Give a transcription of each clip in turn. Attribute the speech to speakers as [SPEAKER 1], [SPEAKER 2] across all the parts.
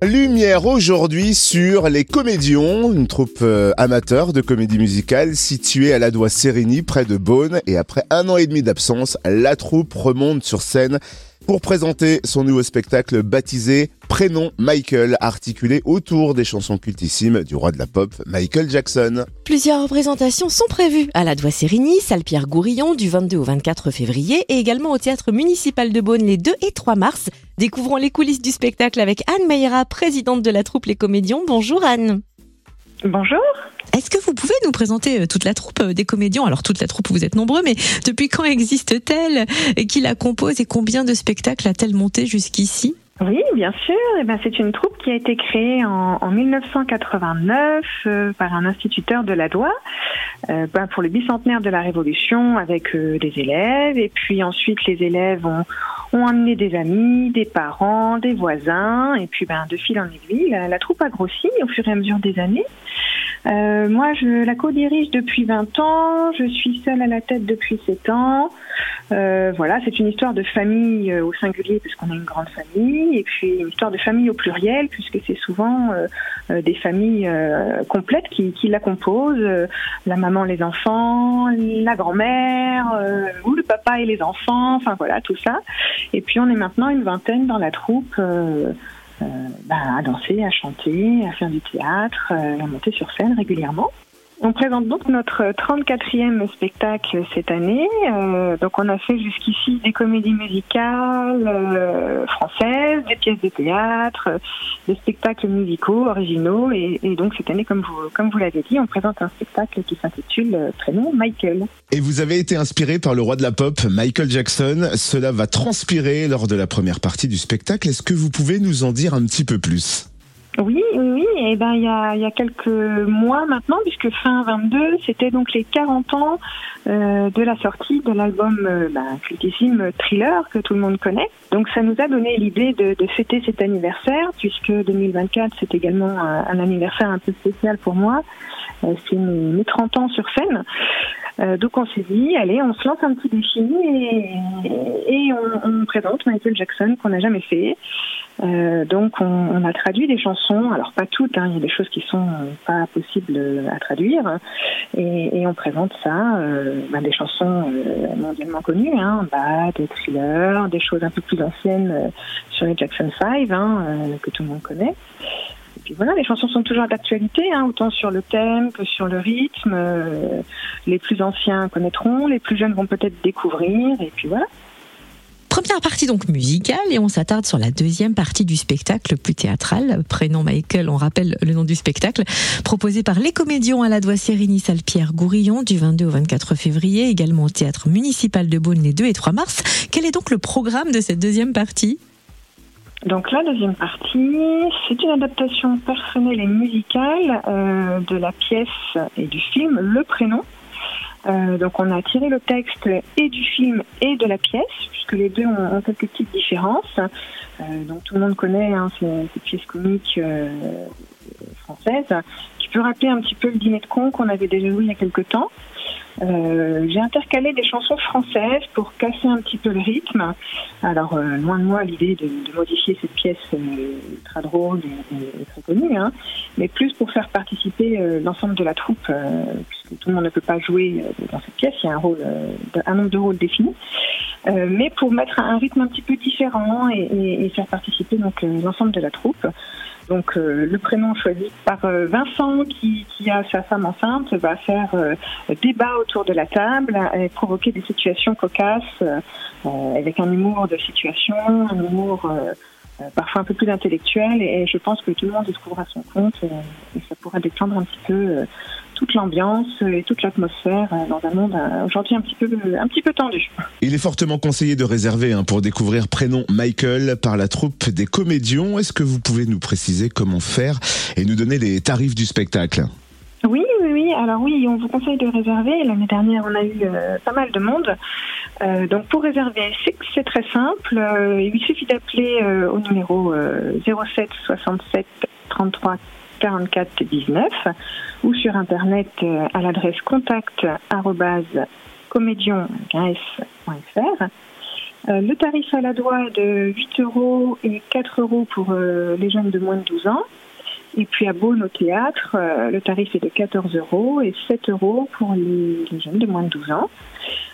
[SPEAKER 1] Lumière aujourd'hui sur Les Comédions, une troupe euh, amateur de comédie musicale située à la Doigt Sérigny près de Beaune. Et après un an et demi d'absence, la troupe remonte sur scène pour présenter son nouveau spectacle baptisé Prénom Michael, articulé autour des chansons cultissimes du roi de la pop, Michael Jackson.
[SPEAKER 2] Plusieurs représentations sont prévues à la Doigt Sérigny, salle Pierre Gourillon du 22 au 24 février et également au théâtre municipal de Beaune les 2 et 3 mars. Découvrons les coulisses du spectacle avec Anne Meira, présidente de la troupe Les Comédiens. Bonjour Anne.
[SPEAKER 3] Bonjour.
[SPEAKER 2] Est-ce que vous pouvez nous présenter euh, toute la troupe euh, des comédiens? Alors toute la troupe, vous êtes nombreux, mais depuis quand existe-t-elle? Qui la compose? Et combien de spectacles a-t-elle monté jusqu'ici?
[SPEAKER 3] Oui, bien sûr. Eh ben, c'est une troupe qui a été créée en, en 1989 euh, par un instituteur de la Doigt ben, pour le bicentenaire de la Révolution avec des élèves. Et puis ensuite, les élèves ont, ont amené des amis, des parents, des voisins. Et puis, ben, de fil en aiguille, la, la troupe a grossi au fur et à mesure des années. Euh, moi, je la co-dirige depuis 20 ans. Je suis seule à la tête depuis 7 ans. Euh, voilà, c'est une histoire de famille euh, au singulier puisqu'on a une grande famille, et puis une histoire de famille au pluriel puisque c'est souvent euh, des familles complètes qui, qui, la composent. la maman, les enfants, la grand-mère, ou le papa et les enfants. Enfin voilà, tout ça. Et puis on est maintenant une vingtaine dans la troupe. Euh, bah, à danser, à chanter, à faire du théâtre, euh, à monter sur scène régulièrement. On présente donc notre 34e spectacle cette année. Euh, donc on a fait jusqu'ici des comédies musicales euh, françaises, des pièces de théâtre, des spectacles musicaux originaux et, et donc cette année, comme vous, comme vous l'avez dit, on présente un spectacle qui s'intitule euh, Prénom Michael.
[SPEAKER 1] Et vous avez été inspiré par le roi de la pop, Michael Jackson. Cela va transpirer lors de la première partie du spectacle. Est-ce que vous pouvez nous en dire un petit peu plus?
[SPEAKER 3] Oui, oui, Et eh ben il y a, y a quelques mois maintenant, puisque fin 22, c'était donc les 40 ans euh, de la sortie de l'album euh, ben, cultissime Thriller que tout le monde connaît. Donc ça nous a donné l'idée de, de, fêter cet anniversaire, puisque 2024 c'est également un, un, anniversaire un peu spécial pour moi. Euh, c'est mes, mes, 30 ans sur scène. Euh, donc on s'est dit, allez, on se lance un petit défi et, on, présente Michael Jackson qu'on n'a jamais fait. Euh, donc on, a traduit des chansons, alors pas toutes, hein, il y a des choses qui sont pas possibles à traduire, et, on présente ça, euh, ben des chansons mondialement connues, hein, des thrillers, des choses un peu plus anciennes sur les Jackson 5, hein, que tout le monde connaît. Voilà, les chansons sont toujours d'actualité, hein, autant sur le thème que sur le rythme. les plus anciens connaîtront, les plus jeunes vont peut-être découvrir, et puis voilà.
[SPEAKER 2] Première partie donc musicale et on s'attarde sur la deuxième partie du spectacle plus théâtral. Prénom Michael, on rappelle le nom du spectacle, proposé par les comédiens à la Doigt Sérigny Salpierre Gourillon du 22 au 24 février, également au théâtre municipal de Beaune les 2 et 3 mars. Quel est donc le programme de cette deuxième partie?
[SPEAKER 3] Donc la deuxième partie, c'est une adaptation personnelle et musicale euh, de la pièce et du film Le Prénom, euh, donc on a tiré le texte et du film et de la pièce, puisque les deux ont, ont quelques petites différences. Euh, donc tout le monde connaît hein, cette pièce comique euh, française, qui peut rappeler un petit peu le dîner de con qu'on avait déjà vu il y a quelques temps. Euh, j'ai intercalé des chansons françaises pour casser un petit peu le rythme. Alors, euh, loin de moi l'idée de, de, modifier cette pièce euh, très drôle et, et, très connue, hein, mais plus pour faire participer euh, l'ensemble de la troupe, euh, puisque tout le monde ne peut pas jouer dans cette pièce, il y a un, rôle, un nombre de rôles définis, mais pour mettre un rythme un petit peu différent et, et faire participer donc l'ensemble de la troupe. Donc euh, le prénom choisi par euh, Vincent, qui, qui, a sa femme enceinte, va faire euh, débat autour de la table et provoquer des situations cocasses avec un humour de situation, un humour parfois un peu plus intellectuel. Et, je pense que tout le monde y trouvera son compte et, et ça pourra détendre un petit peu toute l'ambiance et toute l'atmosphère dans un monde aujourd'hui un petit peu un petit peu tendu.
[SPEAKER 1] Il est fortement conseillé de réserver hein, pour découvrir prénom Michael par la troupe des comédiens. Est-ce que vous pouvez nous préciser comment faire et nous donner les tarifs du spectacle?
[SPEAKER 3] Oui, oui, oui. Alors oui, on vous conseille de réserver. L'année dernière, on a eu euh, pas mal de monde. Euh, donc pour réserver, c'est très simple. Euh, il suffit d'appeler euh, au numéro 07 67 33 44 19 ou sur internet euh, à l'adresse contact comédion.fr le tarif à la doigt est de 8 euros et 4 euros pour les jeunes de moins de 12 ans. Et puis à Beaune au théâtre, le tarif est de 14 euros et 7 euros pour les, jeunes de moins de 12 ans.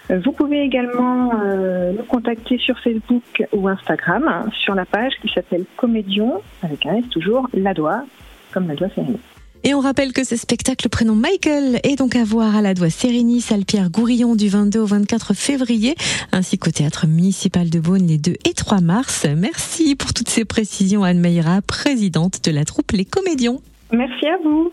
[SPEAKER 3] Vous pouvez également nous contacter sur Facebook ou Instagram hein, sur la page qui s'appelle Comédion, avec un S toujours, la doigt, comme la doigt série.
[SPEAKER 2] Et on rappelle que ce spectacle prénom Michael est donc à voir à la Doigt Sérigny, Salpierre Gourillon du 22 au 24 février, ainsi qu'au théâtre municipal de Beaune les 2 et 3 mars. Merci pour toutes ces précisions Anne Meira, présidente de la troupe Les Comédions.
[SPEAKER 3] Merci à vous.